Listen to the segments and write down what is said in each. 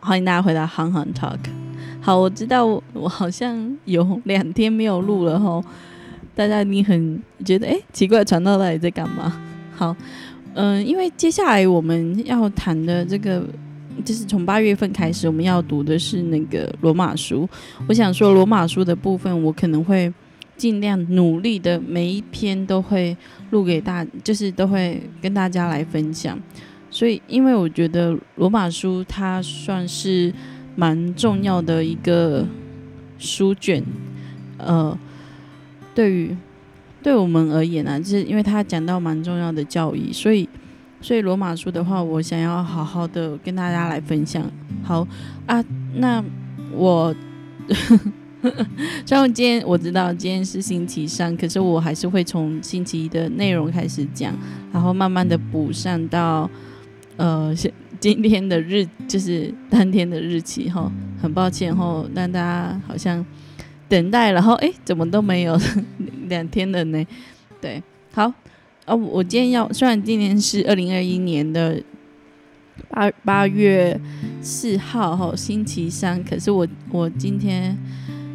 欢迎大家回到《行行 Talk》。好，我知道我好像有两天没有录了吼，大家一定很觉得哎奇怪，传到到底在干嘛？好，嗯，因为接下来我们要谈的这个，就是从八月份开始，我们要读的是那个罗马书。我想说，罗马书的部分，我可能会尽量努力的，每一篇都会录给大，就是都会跟大家来分享。所以，因为我觉得罗马书它算是蛮重要的一个书卷，呃，对于对我们而言啊，就是因为它讲到蛮重要的教义，所以，所以罗马书的话，我想要好好的跟大家来分享。好啊，那我 虽然今天我知道今天是星期三，可是我还是会从星期一的内容开始讲，然后慢慢的补上到。呃，今天的日就是当天的日期哈，很抱歉哈，让大家好像等待，然后哎，怎么都没有 两天了呢？对，好，哦，我今天要，虽然今年是二零二一年的八八月四号哈，星期三，可是我我今天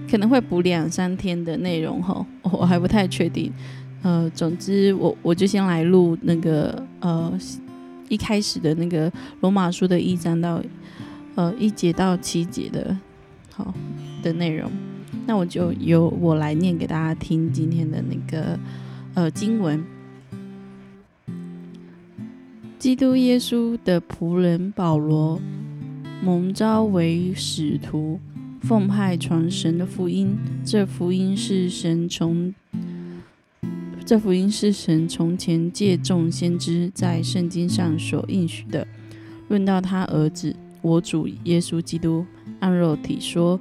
可能会补两三天的内容哈，我还不太确定。呃，总之我我就先来录那个呃。一开始的那个罗马书的一章到呃一节到七节的好的内容，那我就由我来念给大家听今天的那个呃经文。基督耶稣的仆人保罗蒙召为使徒，奉派传神的福音。这福音是神从这福音是神从前借众先知在圣经上所应许的。论到他儿子，我主耶稣基督，按肉体说，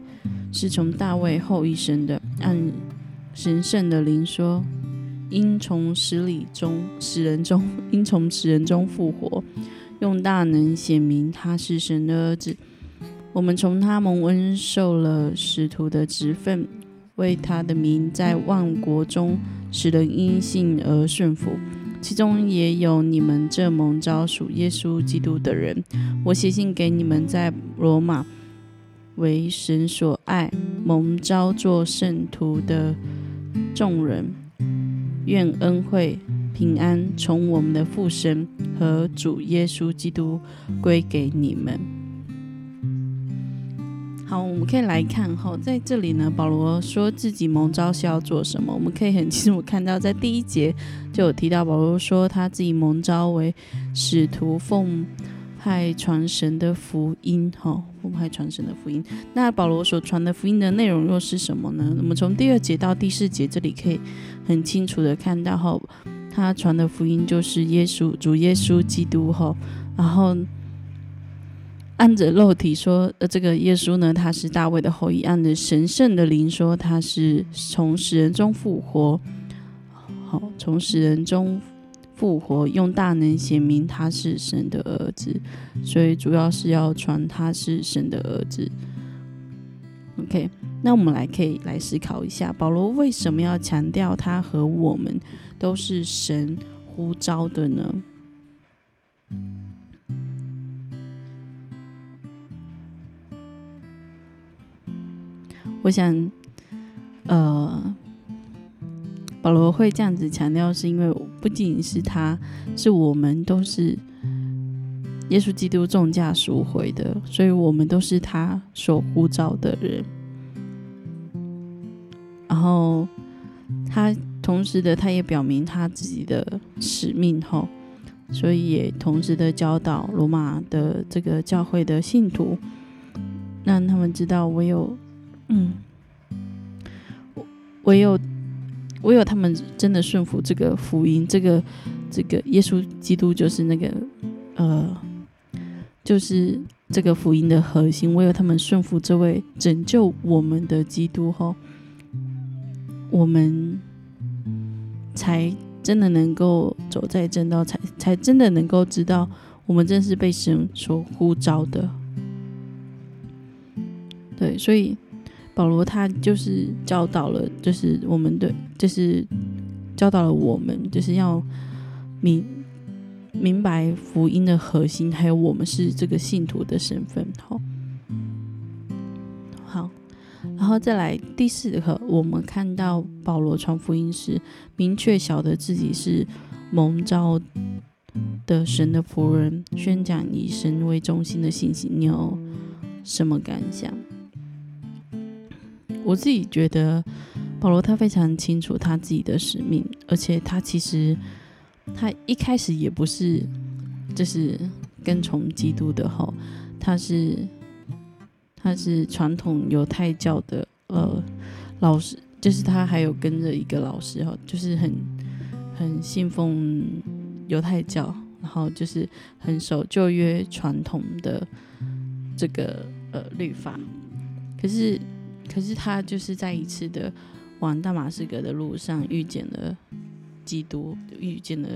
是从大卫后裔生的；按神圣的灵说，因从死里中死人中，因从死人中复活，用大能显明他是神的儿子。我们从他蒙恩受了使徒的职分，为他的名在万国中。使人因信而顺服，其中也有你们这蒙召属耶稣基督的人。我写信给你们在罗马为神所爱、蒙召做圣徒的众人，愿恩惠平安从我们的父神和主耶稣基督归给你们。好，我们可以来看哈，在这里呢，保罗说自己蒙召是要做什么？我们可以很清楚看到，在第一节就有提到，保罗说他自己蒙召为使徒，奉派传神的福音。哈，奉派传神的福音。那保罗所传的福音的内容又是什么呢？我们从第二节到第四节，这里可以很清楚的看到，哈，他传的福音就是耶稣，主耶稣基督。哈，然后。按着肉体说，呃，这个耶稣呢，他是大卫的后裔；按着神圣的灵说，他是从死人中复活。好，从死人中复活，用大能显明他是神的儿子。所以主要是要传他是神的儿子。OK，那我们来可以来思考一下，保罗为什么要强调他和我们都是神呼召的呢？我想，呃，保罗会这样子强调，是因为不仅是他，是我们都是耶稣基督重价赎回的，所以我们都是他所呼召的人。然后他同时的，他也表明他自己的使命后，所以也同时的教导罗马的这个教会的信徒，让他们知道唯有。嗯，唯有唯有他们真的顺服这个福音，这个这个耶稣基督就是那个呃，就是这个福音的核心。唯有他们顺服这位拯救我们的基督后，我们才真的能够走在正道，才才真的能够知道我们真是被神所呼召的。对，所以。保罗他就是教导了，就是我们的，就是教导了我们，就是要明明白福音的核心，还有我们是这个信徒的身份。好，好，然后再来第四课，我们看到保罗传福音时，明确晓得自己是蒙召的神的仆人，宣讲以神为中心的信息。你有什么感想？我自己觉得保罗他非常清楚他自己的使命，而且他其实。他一开始也不是，就是跟从基督的哈，他是他是传统犹太教的呃老师，就是他还有跟着一个老师哈，就是很很信奉犹太教，然后就是很守旧约传统的这个呃律法，可是可是他就是在一次的往大马士革的路上遇见了。基督遇见了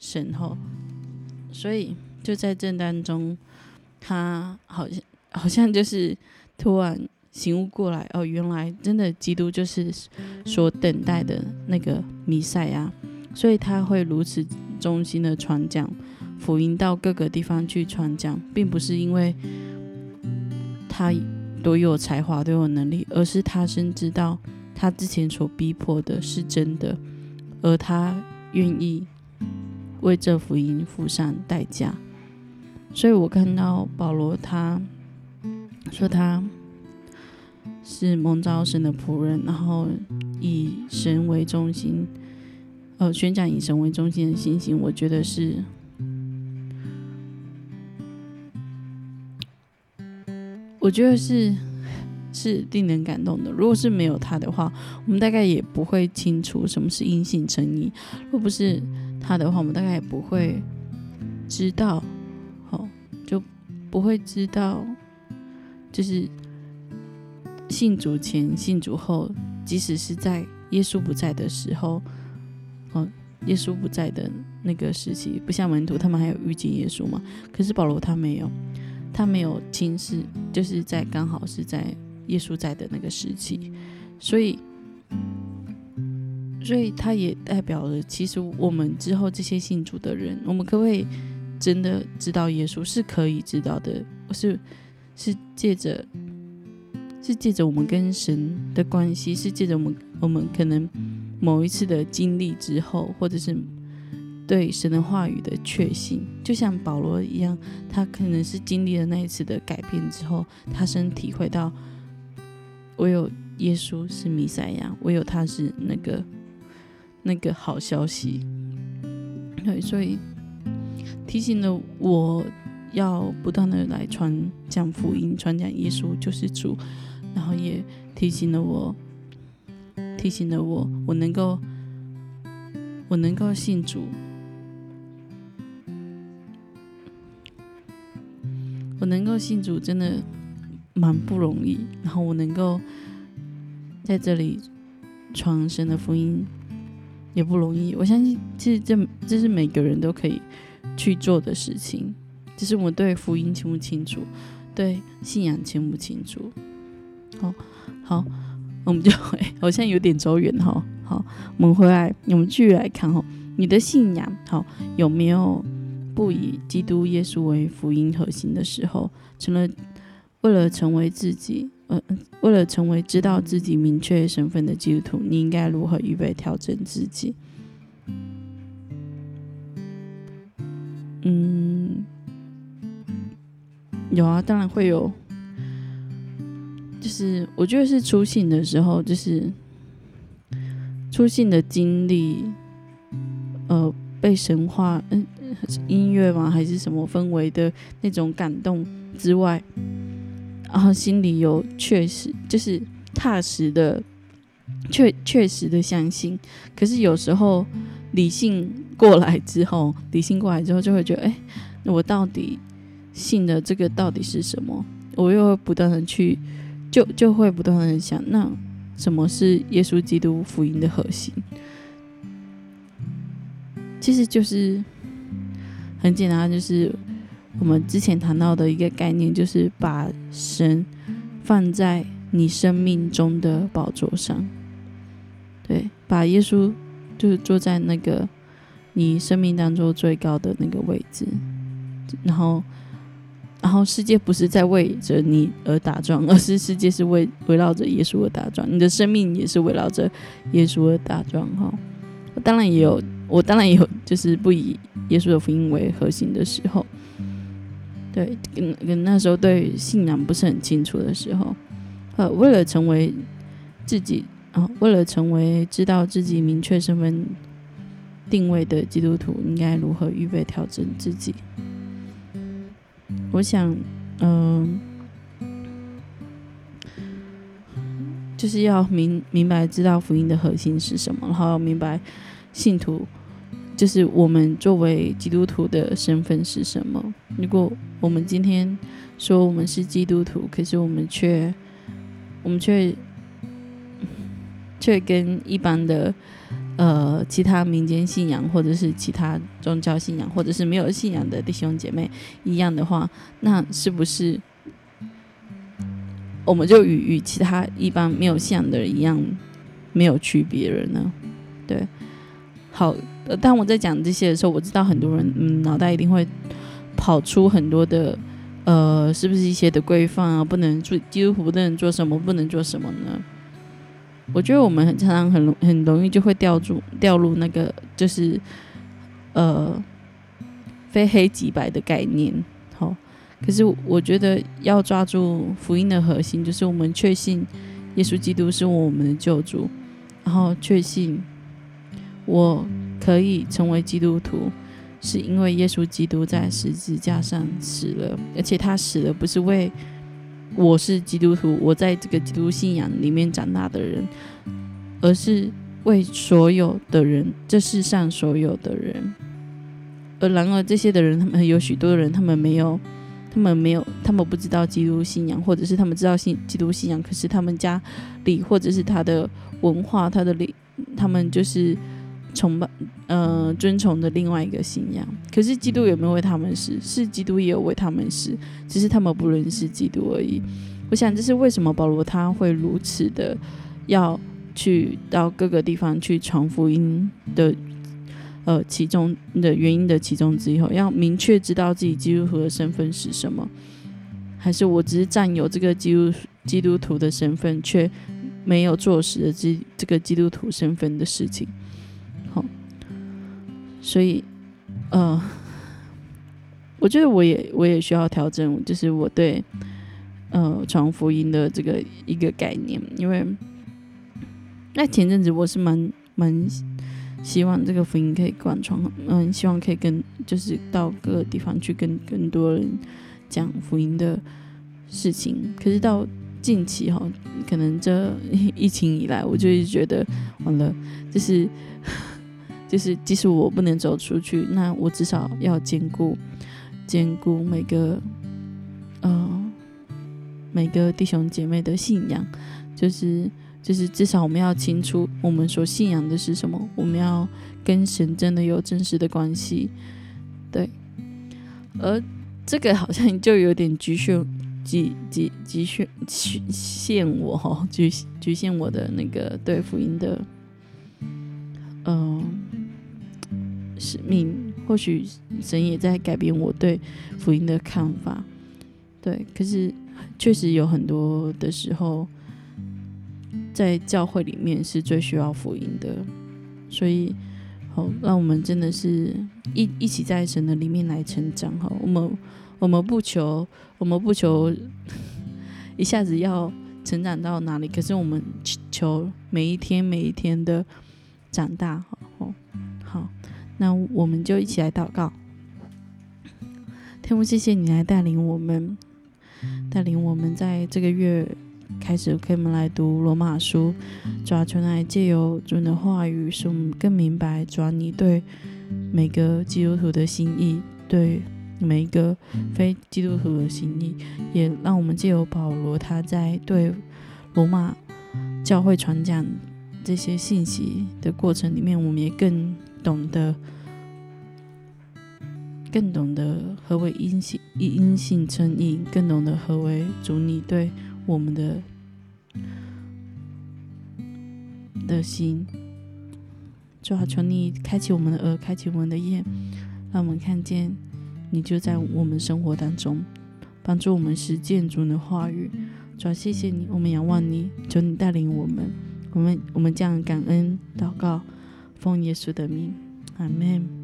神后，所以就在这当中，他好像好像就是突然醒悟过来，哦，原来真的基督就是所等待的那个弥赛亚，所以他会如此忠心的传讲福音到各个地方去传讲，并不是因为他多有才华、多有能力，而是他深知道他之前所逼迫的是真的。而他愿意为这福音付上代价，所以我看到保罗他说他是蒙召神的仆人，然后以神为中心，呃，宣讲以神为中心的信心，我觉得是，我觉得是。是令人感动的。如果是没有他的话，我们大概也不会清楚什么是因信称义。若不是他的话，我们大概也不会知道，哦，就不会知道，就是信主前、信主后，即使是在耶稣不在的时候，哦，耶稣不在的那个时期，不像门徒他们还有遇见耶稣嘛。可是保罗他没有，他没有亲视，就是在刚好是在。耶稣在的那个时期，所以，所以他也代表了，其实我们之后这些信主的人，我们可不可以真的知道耶稣？是可以知道的，是是借着，是借着我们跟神的关系，是借着我们我们可能某一次的经历之后，或者是对神的话语的确信，就像保罗一样，他可能是经历了那一次的改变之后，他深体会到。唯有耶稣是弥赛亚，唯有他是那个那个好消息。对，所以提醒了我要不断的来传讲福音，传讲耶稣就是主，然后也提醒了我，提醒了我，我能够我能够信主，能够信主，真的。蛮不容易，然后我能够在这里传神的福音也不容易。我相信，其实这这是每个人都可以去做的事情，只是我们对福音清不清楚，对信仰清不清楚。好，好，我们就好像有点走远哈。好，我们回来，我们继续来看哈，你的信仰好有没有不以基督耶稣为福音核心的时候，成了？为了成为自己，呃，为了成为知道自己明确身份的基督徒，你应该如何预备调整自己？嗯，有啊，当然会有。就是我觉得是出信的时候，就是出信的经历，呃，被神话，嗯，音乐吗？还是什么氛围的那种感动之外。然后心里有确实就是踏实的，确确实的相信。可是有时候理性过来之后，理性过来之后就会觉得，哎，我到底信的这个到底是什么？我又会不断的去，就就会不断的想，那什么是耶稣基督福音的核心？其实就是很简单，就是。我们之前谈到的一个概念，就是把神放在你生命中的宝座上，对，把耶稣就是坐在那个你生命当中最高的那个位置，然后，然后世界不是在为着你而打转，而是世界是为围绕着耶稣而打转，你的生命也是围绕着耶稣而打转哈。当然也有，我当然也有，就是不以耶稣的福音为核心的时候，对，跟跟那时候对信仰不是很清楚的时候，呃，为了成为自己啊，为了成为知道自己明确身份。定位的基督徒应该如何预备调整自己？我想，嗯，就是要明明白知道福音的核心是什么，然后明白信徒就是我们作为基督徒的身份是什么。如果我们今天说我们是基督徒，可是我们却我们却却跟一般的。呃，其他民间信仰，或者是其他宗教信仰，或者是没有信仰的弟兄姐妹一样的话，那是不是我们就与与其他一般没有信仰的人一样没有区别了呢？对，好，呃当我在讲这些的时候，我知道很多人嗯脑袋一定会跑出很多的呃，是不是一些的规范啊？不能做基督徒不能做什么，不能做什么呢？我觉得我们很常常很容很容易就会掉入掉入那个就是呃非黑即白的概念，好，可是我觉得要抓住福音的核心，就是我们确信耶稣基督是我们的救主，然后确信我可以成为基督徒，是因为耶稣基督在十字架上死了，而且他死了不是为。我是基督徒，我在这个基督信仰里面长大的人，而是为所有的人，这世上所有的人。而然而，这些的人，他们有许多人，他们没有，他们没有，他们不知道基督信仰，或者是他们知道信基督信仰，可是他们家里或者是他的文化，他的里，他们就是。崇拜，呃，尊崇的另外一个信仰。可是基督有没有为他们死？是基督也有为他们死，只是他们不认识基督而已。我想这是为什么保罗他会如此的要去到各个地方去传福音的，呃，其中的原因的其中之一。后要明确知道自己基督徒的身份是什么，还是我只是占有这个基督基督徒的身份，却没有做实的这这个基督徒身份的事情。所以，呃，我觉得我也我也需要调整，就是我对呃传福音的这个一个概念，因为那前阵子我是蛮蛮希望这个福音可以贯穿，嗯，希望可以跟就是到各个地方去跟更多人讲福音的事情。可是到近期哈，可能这疫情以来，我就一直觉得完了，就是。就是即使我不能走出去，那我至少要兼顾兼顾每个呃每个弟兄姐妹的信仰，就是就是至少我们要清楚我们所信仰的是什么，我们要跟神真的有真实的关系，对。而这个好像就有点局限局局局限局限我哈，局局限我的那个对福音的嗯。使命，或许神也在改变我对福音的看法。对，可是确实有很多的时候，在教会里面是最需要福音的。所以，好，让我们真的是一一起在神的里面来成长。哈，我们我们不求，我们不求一下子要成长到哪里，可是我们求每一天每一天的长大。好，好。那我们就一起来祷告，天父，谢谢你来带领我们，带领我们在这个月开始，可以们来读罗马书，主要求来借由主的话语，使我们更明白主要你对每个基督徒的心意，对每一个非基督徒的心意，也让我们借由保罗他在对罗马教会传讲这些信息的过程里面，我们也更。懂得，更懂得何为阴性阴性称义，更懂得何为主你对我们的的心。主啊，求你开启我们的耳，开启我们的眼，让我们看见你就在我们生活当中，帮助我们实践主的话语。主啊，谢谢你，我们仰望你，求你带领我们，我们我们将感恩祷告，奉耶稣的名，阿门。